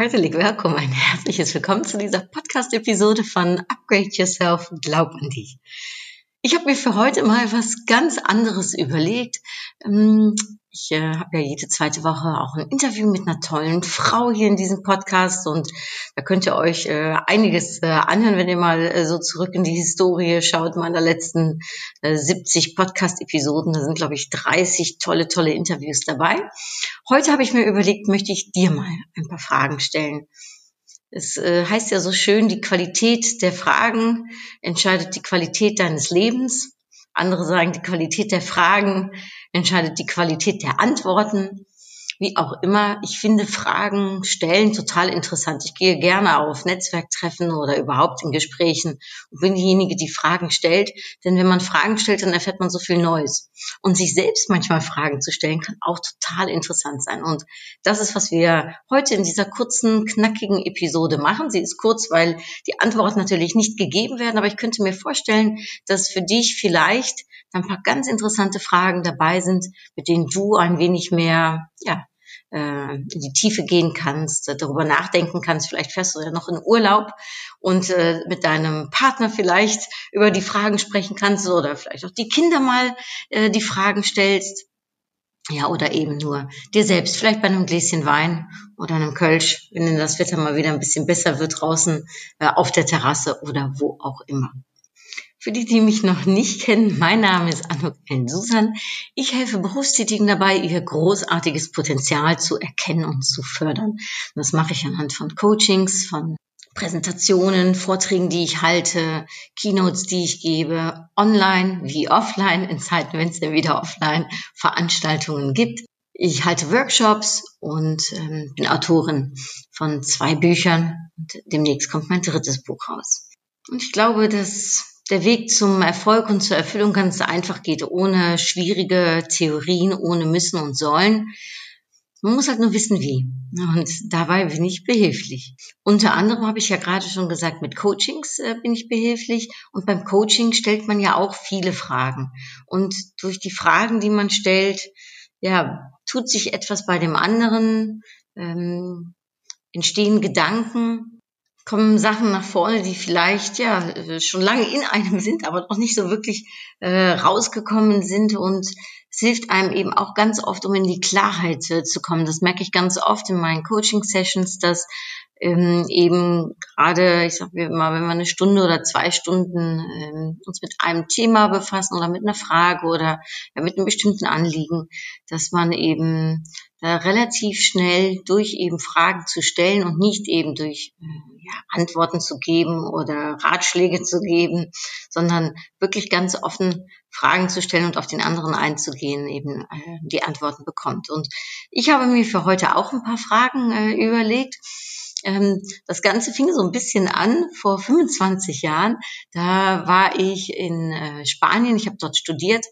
Herzlich willkommen, ein herzliches Willkommen zu dieser Podcast-Episode von Upgrade Yourself, Glaub an dich. Ich habe mir für heute mal was ganz anderes überlegt. Ähm, Ich äh, habe ja jede zweite Woche auch ein Interview mit einer tollen Frau hier in diesem Podcast und da könnt ihr euch äh, einiges äh, anhören, wenn ihr mal äh, so zurück in die Historie schaut, meiner letzten äh, 70 Podcast-Episoden. Da sind, glaube ich, 30 tolle, tolle Interviews dabei. Heute habe ich mir überlegt, möchte ich dir mal ein paar Fragen stellen. Es äh, heißt ja so schön, die Qualität der Fragen entscheidet die Qualität deines Lebens. Andere sagen, die Qualität der Fragen entscheidet die Qualität der Antworten. Wie auch immer, ich finde Fragen stellen total interessant. Ich gehe gerne auf Netzwerktreffen oder überhaupt in Gesprächen und bin diejenige, die Fragen stellt. Denn wenn man Fragen stellt, dann erfährt man so viel Neues. Und sich selbst manchmal Fragen zu stellen, kann auch total interessant sein. Und das ist, was wir heute in dieser kurzen, knackigen Episode machen. Sie ist kurz, weil die Antworten natürlich nicht gegeben werden, aber ich könnte mir vorstellen, dass für dich vielleicht ein paar ganz interessante Fragen dabei sind, mit denen du ein wenig mehr, ja, äh, in die Tiefe gehen kannst, äh, darüber nachdenken kannst. Vielleicht fährst du ja noch in Urlaub und äh, mit deinem Partner vielleicht über die Fragen sprechen kannst oder vielleicht auch die Kinder mal äh, die Fragen stellst. Ja, oder eben nur dir selbst, vielleicht bei einem Gläschen Wein oder einem Kölsch, wenn denn das Wetter mal wieder ein bisschen besser wird draußen äh, auf der Terrasse oder wo auch immer. Für die, die mich noch nicht kennen, mein Name ist Anuk N. Susan. Ich helfe Berufstätigen dabei, ihr großartiges Potenzial zu erkennen und zu fördern. Das mache ich anhand von Coachings, von Präsentationen, Vorträgen, die ich halte, Keynotes, die ich gebe, online wie offline, in Zeiten, wenn es denn wieder offline Veranstaltungen gibt. Ich halte Workshops und ähm, bin Autorin von zwei Büchern und demnächst kommt mein drittes Buch raus. Und ich glaube, dass der Weg zum Erfolg und zur Erfüllung ganz einfach geht, ohne schwierige Theorien, ohne müssen und sollen. Man muss halt nur wissen, wie. Und dabei bin ich behilflich. Unter anderem habe ich ja gerade schon gesagt, mit Coachings äh, bin ich behilflich. Und beim Coaching stellt man ja auch viele Fragen. Und durch die Fragen, die man stellt, ja, tut sich etwas bei dem anderen, ähm, entstehen Gedanken, kommen Sachen nach vorne, die vielleicht ja schon lange in einem sind, aber noch nicht so wirklich äh, rausgekommen sind und es hilft einem eben auch ganz oft, um in die Klarheit äh, zu kommen. Das merke ich ganz oft in meinen Coaching-Sessions, dass ähm, eben gerade, ich sage immer, wenn wir eine Stunde oder zwei Stunden ähm, uns mit einem Thema befassen oder mit einer Frage oder ja, mit einem bestimmten Anliegen, dass man eben da relativ schnell durch eben Fragen zu stellen und nicht eben durch äh, ja, Antworten zu geben oder Ratschläge zu geben, sondern wirklich ganz offen Fragen zu stellen und auf den anderen einzugehen, eben äh, die Antworten bekommt. Und ich habe mir für heute auch ein paar Fragen äh, überlegt. Ähm, das Ganze fing so ein bisschen an vor 25 Jahren. Da war ich in äh, Spanien, ich habe dort studiert.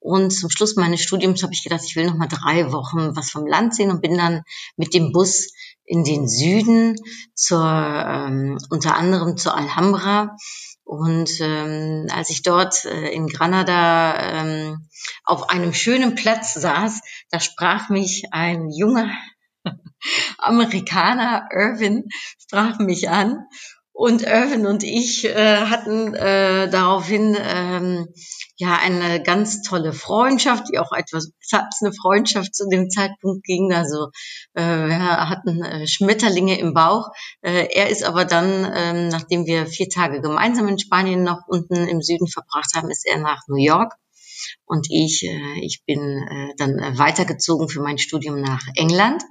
Und zum Schluss meines Studiums habe ich gedacht, ich will noch mal drei Wochen was vom Land sehen und bin dann mit dem Bus in den Süden zur ähm, unter anderem zur Alhambra. Und ähm, als ich dort äh, in Granada ähm, auf einem schönen Platz saß, da sprach mich ein junger Amerikaner, Irvin, sprach mich an. Und Irvin und ich äh, hatten äh, daraufhin ähm, ja eine ganz tolle Freundschaft, die auch etwas eine Freundschaft zu dem Zeitpunkt ging. Also äh, wir hatten äh, Schmetterlinge im Bauch. Äh, er ist aber dann, ähm, nachdem wir vier Tage gemeinsam in Spanien noch unten im Süden verbracht haben, ist er nach New York. Und ich, äh, ich bin äh, dann weitergezogen für mein Studium nach England.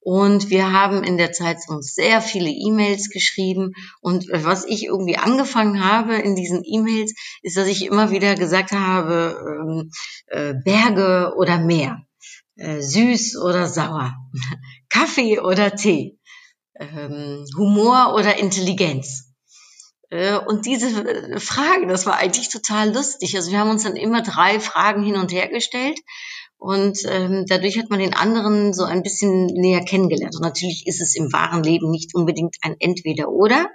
Und wir haben in der Zeit uns sehr viele E-Mails geschrieben. Und was ich irgendwie angefangen habe in diesen E-Mails, ist, dass ich immer wieder gesagt habe, ähm, äh, Berge oder Meer, äh, süß oder sauer, Kaffee oder Tee. ähm, Humor oder Intelligenz? Äh, und diese Frage, das war eigentlich total lustig. Also wir haben uns dann immer drei Fragen hin und her gestellt und ähm, dadurch hat man den anderen so ein bisschen näher kennengelernt. Und natürlich ist es im wahren Leben nicht unbedingt ein Entweder-Oder.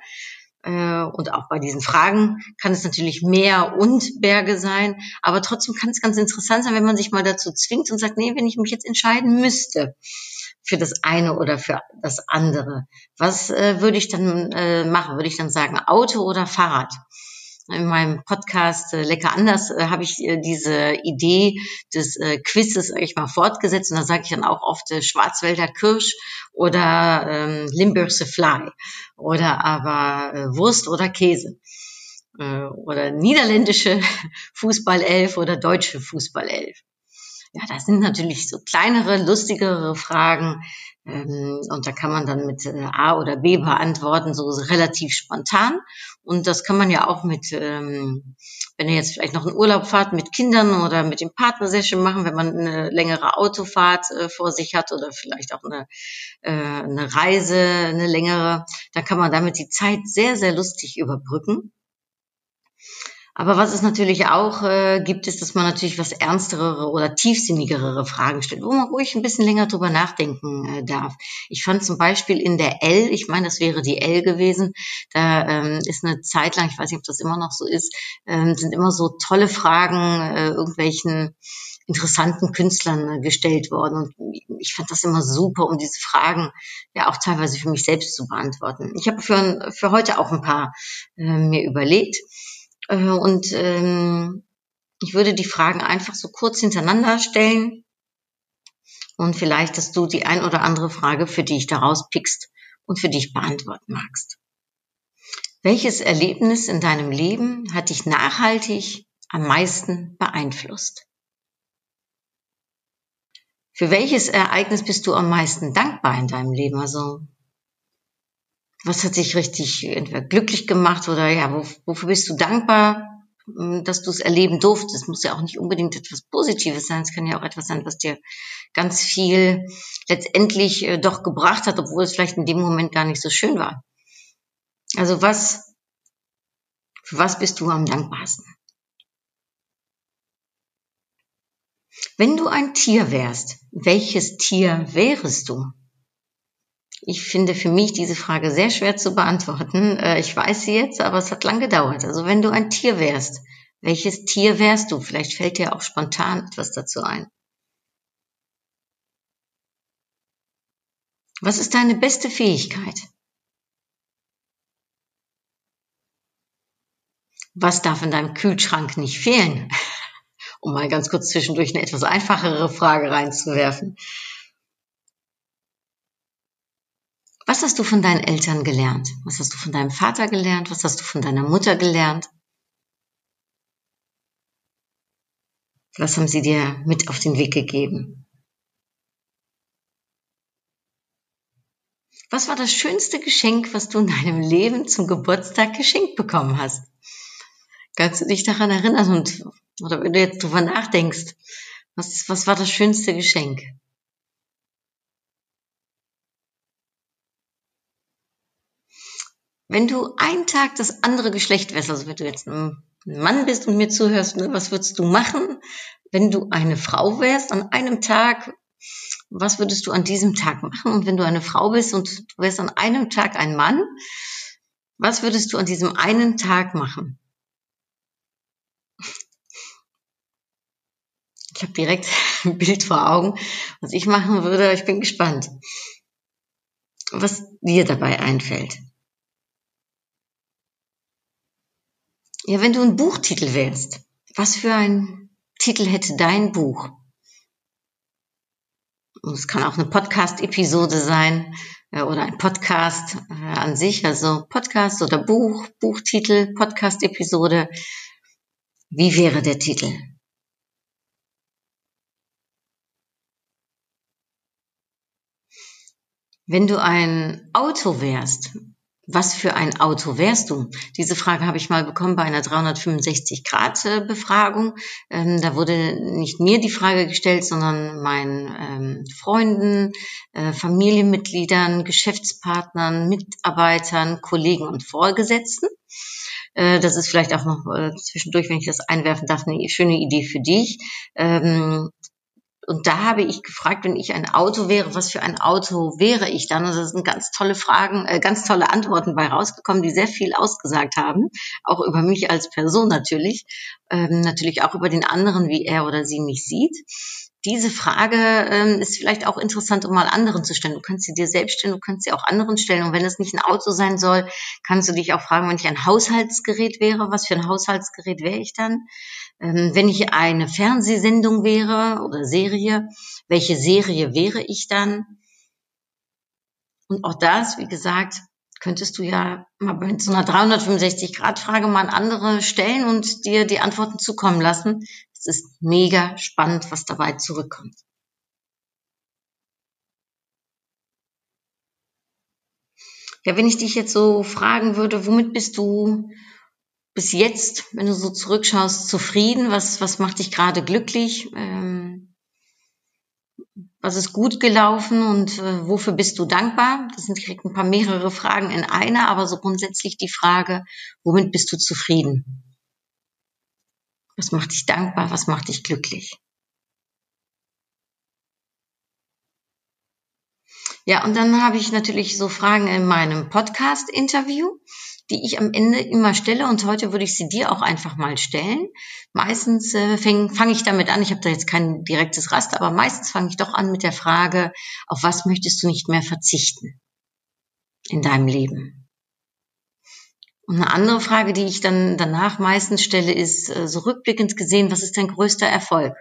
Äh, und auch bei diesen Fragen kann es natürlich Meer und Berge sein. Aber trotzdem kann es ganz interessant sein, wenn man sich mal dazu zwingt und sagt, nee, wenn ich mich jetzt entscheiden müsste für das eine oder für das andere, was äh, würde ich dann äh, machen? Würde ich dann sagen, Auto oder Fahrrad? In meinem Podcast äh, Lecker anders äh, habe ich äh, diese Idee des äh, Quizzes sag ich mal fortgesetzt und da sage ich dann auch oft äh, Schwarzwälder Kirsch oder ähm, Limburgse Fly oder aber äh, Wurst oder Käse äh, oder niederländische Fußballelf oder deutsche Fußballelf. Ja, das sind natürlich so kleinere, lustigere Fragen. Ähm, und da kann man dann mit äh, A oder B beantworten, so relativ spontan. Und das kann man ja auch mit, ähm, wenn ihr jetzt vielleicht noch einen Urlaub fahrt mit Kindern oder mit dem Partner sehr schön machen, wenn man eine längere Autofahrt äh, vor sich hat oder vielleicht auch eine, äh, eine Reise, eine längere, da kann man damit die Zeit sehr, sehr lustig überbrücken. Aber was es natürlich auch äh, gibt, ist, dass man natürlich was ernstere oder tiefsinnigere Fragen stellt, wo man ruhig ein bisschen länger drüber nachdenken äh, darf. Ich fand zum Beispiel in der L, ich meine, das wäre die L gewesen, da ähm, ist eine Zeit lang, ich weiß nicht, ob das immer noch so ist, ähm, sind immer so tolle Fragen äh, irgendwelchen interessanten Künstlern äh, gestellt worden. Und ich fand das immer super, um diese Fragen ja auch teilweise für mich selbst zu beantworten. Ich habe für, für heute auch ein paar äh, mir überlegt. Äh, und ähm, ich würde die Fragen einfach so kurz hintereinander stellen und vielleicht, dass du die ein oder andere Frage für dich daraus pickst und für dich beantworten magst. Welches Erlebnis in deinem Leben hat dich nachhaltig am meisten beeinflusst? Für welches Ereignis bist du am meisten dankbar in deinem Leben? Also was hat dich richtig entweder glücklich gemacht oder ja, wofür bist du dankbar, hm, dass du es erleben durftest? Es muss ja auch nicht unbedingt etwas Positives sein. Es kann ja auch etwas sein, was dir ganz viel letztendlich äh, doch gebracht hat, obwohl es vielleicht in dem Moment gar nicht so schön war. Also was, für was bist du am dankbarsten? Wenn du ein Tier wärst, welches Tier wärest du? Ich finde für mich diese Frage sehr schwer zu beantworten. Äh, ich weiß sie jetzt, aber es hat lang gedauert. Also wenn du ein Tier wärst, welches Tier wärst du? Vielleicht fällt dir auch spontan etwas dazu ein. Was ist deine beste Fähigkeit? Was darf in deinem Kühlschrank nicht fehlen? Um mal ganz kurz zwischendurch eine etwas einfachere Frage reinzuwerfen. Was hast du von deinen Eltern gelernt? Was hast du von deinem Vater gelernt? Was hast du von deiner Mutter gelernt? Was haben sie dir mit auf den Weg gegeben? Was war das schönste Geschenk, was du in deinem Leben zum Geburtstag geschenkt bekommen hast? Kannst du dich daran erinnern und, oder wenn du jetzt drüber nachdenkst, was, was war das schönste Geschenk? Wenn du einen Tag das andere Geschlecht wärst, also wenn du jetzt ein Mann bist und mir zuhörst, ne, was würdest du machen? Wenn du eine Frau wärst an einem Tag, was würdest du an diesem Tag machen? Und wenn du eine Frau bist und du wärst an einem Tag ein Mann, was würdest du an diesem einen Tag machen? Ich habe direkt ein Bild vor Augen, was ich machen würde. Ich bin gespannt, was dir dabei einfällt. Ja, wenn du ein Buchtitel wärst, was für ein Titel hätte dein Buch? Und es kann auch eine Podcast-Episode sein äh, oder ein Podcast äh, an sich, also Podcast oder Buch, Buchtitel, Podcast-Episode. Wie wäre der Titel? Wenn du ein Auto wärst, was für ein Auto wärst du? Diese Frage habe ich mal bekommen bei einer 365-Grad-Befragung. Ähm, da wurde nicht mir die Frage gestellt, sondern meinen ähm, Freunden, äh, Familienmitgliedern, Geschäftspartnern, Mitarbeitern, Kollegen und Vorgesetzten. Äh, das ist vielleicht auch noch äh, zwischendurch, wenn ich das einwerfen darf, eine schöne Idee für dich. Ähm, und da habe ich gefragt, wenn ich ein Auto wäre, was für ein Auto wäre ich dann? Und das sind ganz tolle Fragen, äh, ganz tolle Antworten bei rausgekommen, die sehr viel ausgesagt haben, auch über mich als Person natürlich, ähm, natürlich auch über den anderen, wie er oder sie mich sieht. Diese Frage ähm, ist vielleicht auch interessant, um mal anderen zu stellen. Du kannst sie dir selbst stellen, du kannst sie auch anderen stellen. Und wenn es nicht ein Auto sein soll, kannst du dich auch fragen, wenn ich ein Haushaltsgerät wäre, was für ein Haushaltsgerät wäre ich dann? Ähm, wenn ich eine Fernsehsendung wäre oder Serie, welche Serie wäre ich dann? Und auch das, wie gesagt, könntest du ja mal bei so einer 365-Grad-Frage mal an andere stellen und dir die Antworten zukommen lassen. Es ist mega spannend, was dabei zurückkommt. Ja, wenn ich dich jetzt so fragen würde, womit bist du bis jetzt, wenn du so zurückschaust, zufrieden? Was, was macht dich gerade glücklich? Ähm, was ist gut gelaufen und äh, wofür bist du dankbar? Das sind direkt ein paar mehrere Fragen in einer, aber so grundsätzlich die Frage, womit bist du zufrieden? Was macht dich dankbar? Was macht dich glücklich? Ja, und dann habe ich natürlich so Fragen in meinem Podcast-Interview die ich am Ende immer stelle und heute würde ich sie dir auch einfach mal stellen. Meistens äh, fange fang ich damit an, ich habe da jetzt kein direktes Raster, aber meistens fange ich doch an mit der Frage, auf was möchtest du nicht mehr verzichten in deinem Leben? Und eine andere Frage, die ich dann danach meistens stelle, ist äh, so rückblickend gesehen, was ist dein größter Erfolg?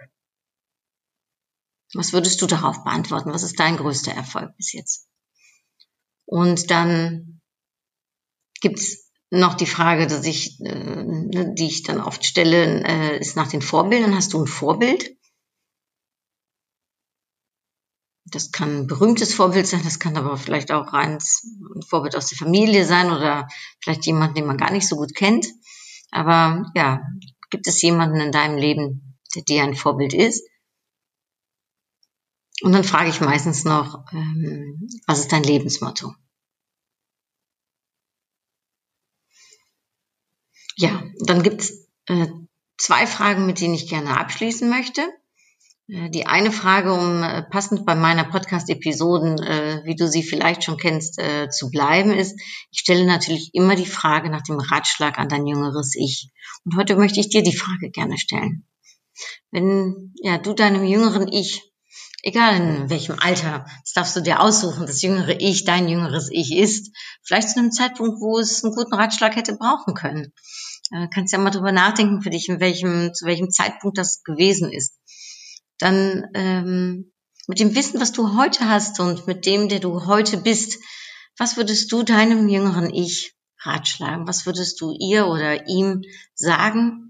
Was würdest du darauf beantworten? Was ist dein größter Erfolg bis jetzt? Und dann gibt's noch die Frage, dass ich, äh, die ich dann oft stelle, äh, ist nach den Vorbildern. Hast du ein Vorbild? Das kann ein berühmtes Vorbild sein, das kann aber vielleicht auch ein Vorbild aus der Familie sein oder vielleicht jemand, den man gar nicht so gut kennt. Aber ja, gibt es jemanden in deinem Leben, der dir ein Vorbild ist? Und dann frage ich meistens noch, ähm, was ist dein Lebensmotto? Ja, dann gibt's äh, zwei Fragen, mit denen ich gerne abschließen möchte. Äh, die eine Frage, um äh, passend bei meiner Podcast-Episoden, äh, wie du sie vielleicht schon kennst, äh, zu bleiben, ist, ich stelle natürlich immer die Frage nach dem Ratschlag an dein jüngeres Ich. Und heute möchte ich dir die Frage gerne stellen. Wenn ja, du deinem jüngeren Ich, egal in welchem Alter, das darfst du dir aussuchen, das jüngere Ich, dein jüngeres Ich ist, vielleicht zu einem Zeitpunkt, wo es einen guten Ratschlag hätte brauchen können äh, kannst ja mal drüber nachdenken für dich, in welchem, zu welchem Zeitpunkt das gewesen ist. Dann ähm, mit dem Wissen, was du heute hast und mit dem, der du heute bist, was würdest du deinem jüngeren Ich ratschlagen? Was würdest du ihr oder ihm sagen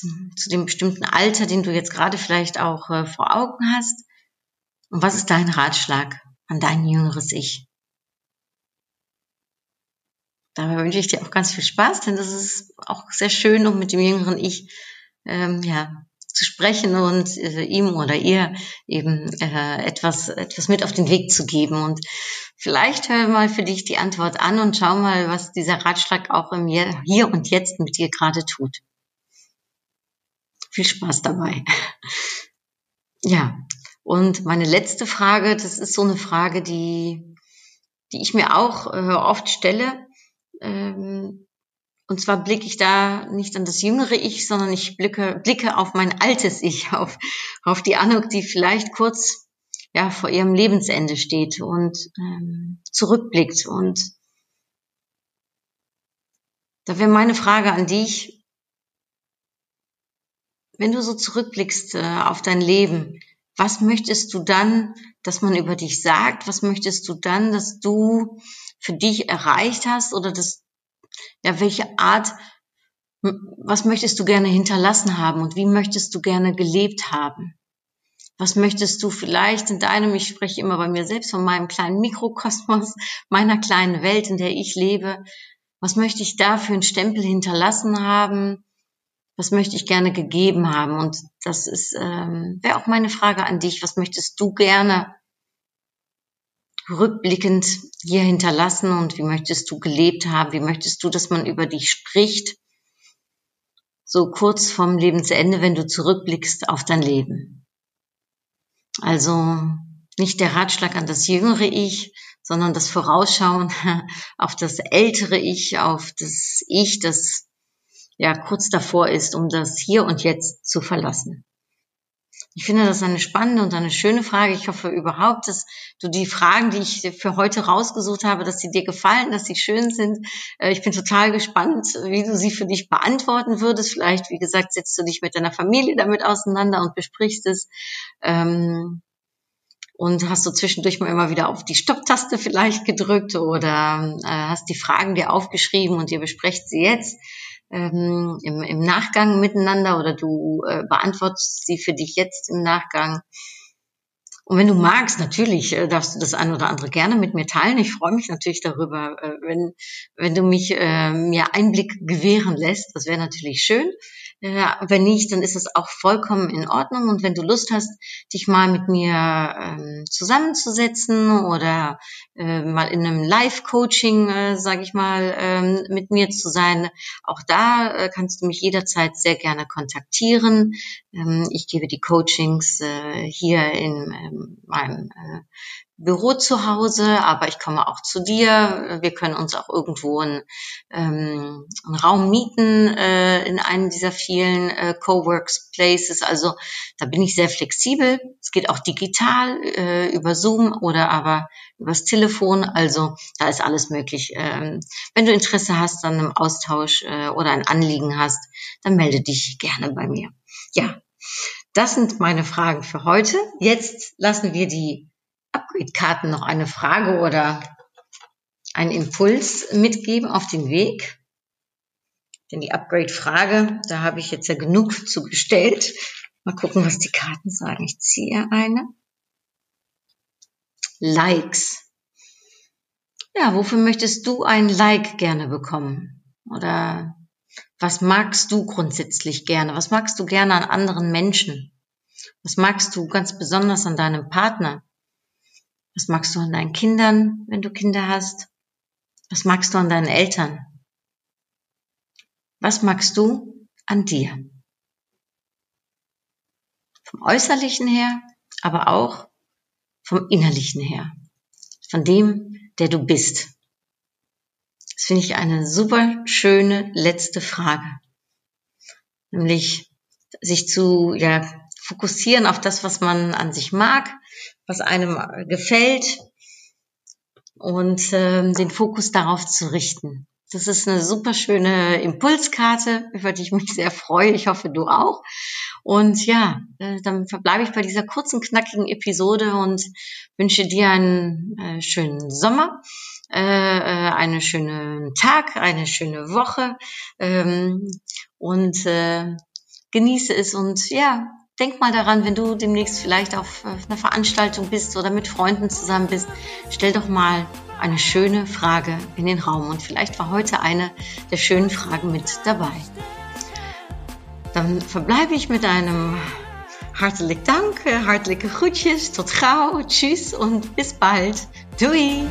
zu, dem bestimmten Alter, den du jetzt gerade vielleicht auch äh, vor Augen hast? Und was ist dein Ratschlag an dein jüngeres Ich? Dabei wünsche ich dir auch ganz viel Spaß, denn das ist auch sehr schön, um mit dem jüngeren Ich ähm, ja, zu sprechen und äh, ihm oder ihr eben äh, etwas, etwas mit auf den Weg zu geben. Und vielleicht hör mal für dich die Antwort an und schau mal, was dieser Ratschlag auch im Hier und Jetzt mit dir gerade tut. Viel Spaß dabei. Ja, und meine letzte Frage, das ist so eine Frage, die, die ich mir auch äh, oft stelle ähm, und zwar blicke ich da nicht an das jüngere Ich, sondern ich blicke, blicke auf mein altes Ich, auf, auf die Anuk, die vielleicht kurz ja, vor ihrem Lebensende steht und ähm, zurückblickt. Und da wäre meine Frage an dich, wenn du so zurückblickst äh, auf dein Leben, was möchtest du dann, dass man über dich sagt? Was möchtest du dann, dass du für dich erreicht hast oder das, ja, welche Art, was möchtest du gerne hinterlassen haben und wie möchtest du gerne gelebt haben? Was möchtest du vielleicht in deinem, ich spreche immer bei mir selbst von meinem kleinen Mikrokosmos, meiner kleinen Welt, in der ich lebe, was möchte ich da für einen Stempel hinterlassen haben? Was möchte ich gerne gegeben haben? Und das ist ähm, wäre auch meine Frage an dich. Was möchtest du gerne rückblickend hier hinterlassen und wie möchtest du gelebt haben? Wie möchtest du, dass man über dich spricht? So kurz vorm Lebensende, wenn du zurückblickst auf dein Leben. Also nicht der Ratschlag an das jüngere Ich, sondern das Vorausschauen auf das ältere Ich, auf das Ich, das ja kurz davor ist, um das hier und jetzt zu verlassen. Ich finde das eine spannende und eine schöne Frage. Ich hoffe überhaupt, dass du die Fragen, die ich für heute rausgesucht habe, dass sie dir gefallen, dass sie schön sind. Äh, ich bin total gespannt, wie du sie für dich beantworten würdest. Vielleicht, wie gesagt, setzt du dich mit deiner Familie damit auseinander und besprichst es. Ähm, und hast du zwischendurch mal immer wieder auf die Stopptaste vielleicht gedrückt oder äh, hast die Fragen dir aufgeschrieben und ihr besprecht sie jetzt ähm, im, im Nachgang miteinander oder du äh, beantwortest sie für dich jetzt im Nachgang. Und wenn du magst, natürlich äh, darfst du das ein oder andere gerne mit mir teilen. Ich freue mich natürlich darüber, äh, wenn, wenn du mich äh, mir Einblick gewähren lässt. Das wäre natürlich schön. Äh, wenn nicht, dann ist es auch vollkommen in Ordnung. Und wenn du Lust hast, dich mal mit mir ähm, zusammenzusetzen oder äh, mal in einem Live-Coaching, äh, sage ich mal, ähm, mit mir zu sein, auch da äh, kannst du mich jederzeit sehr gerne kontaktieren. Ähm, ich gebe die Coachings äh, hier in ähm, meinem äh, Büro zu Hause, aber ich komme auch zu dir. Wir können uns auch irgendwo einen, ähm, einen Raum mieten äh, in einem dieser vielen äh, Coworks Places. Also da bin ich sehr flexibel. Es geht auch digital äh, über Zoom oder aber übers Telefon. Also da ist alles möglich. Ähm, wenn du Interesse hast an einem Austausch äh, oder ein Anliegen hast, dann melde dich gerne bei mir. Ja, das sind meine Fragen für heute. Jetzt lassen wir die Upgrade-Karten noch eine Frage oder einen Impuls mitgeben auf den Weg. Denn die Upgrade-Frage, da habe ich jetzt ja genug zu gestellt. Mal gucken, was die Karten sagen. Ich ziehe eine. Likes. Ja, wofür möchtest du ein Like gerne bekommen? Oder was magst du grundsätzlich gerne? Was magst du gerne an anderen Menschen? Was magst du ganz besonders an deinem Partner? Was magst du an deinen Kindern, wenn du Kinder hast? Was magst du an deinen Eltern? Was magst du an dir? Vom äußerlichen her, aber auch vom innerlichen her. Von dem, der du bist. Das finde ich eine super schöne letzte Frage. Nämlich sich zu ja, fokussieren auf das, was man an sich mag, was einem gefällt und äh, den Fokus darauf zu richten. Das ist eine super schöne Impulskarte, über die ich mich sehr freue. Ich hoffe, du auch. Und ja, äh, dann verbleibe ich bei dieser kurzen, knackigen Episode und wünsche dir einen äh, schönen Sommer, äh, äh einen schönen Tag, eine schöne Woche ähm, und äh, genieße es und ja, denk mal daran, wenn du demnächst vielleicht auf einer Veranstaltung bist oder mit Freunden zusammen bist, stell doch mal eine schöne Frage in den Raum. Und vielleicht war heute eine der schönen Fragen mit dabei. Dann verbleibe ich mit einem hartelijk Dank, hartelijke groetjes, tot gauw, tschüss und bis bald. Doei!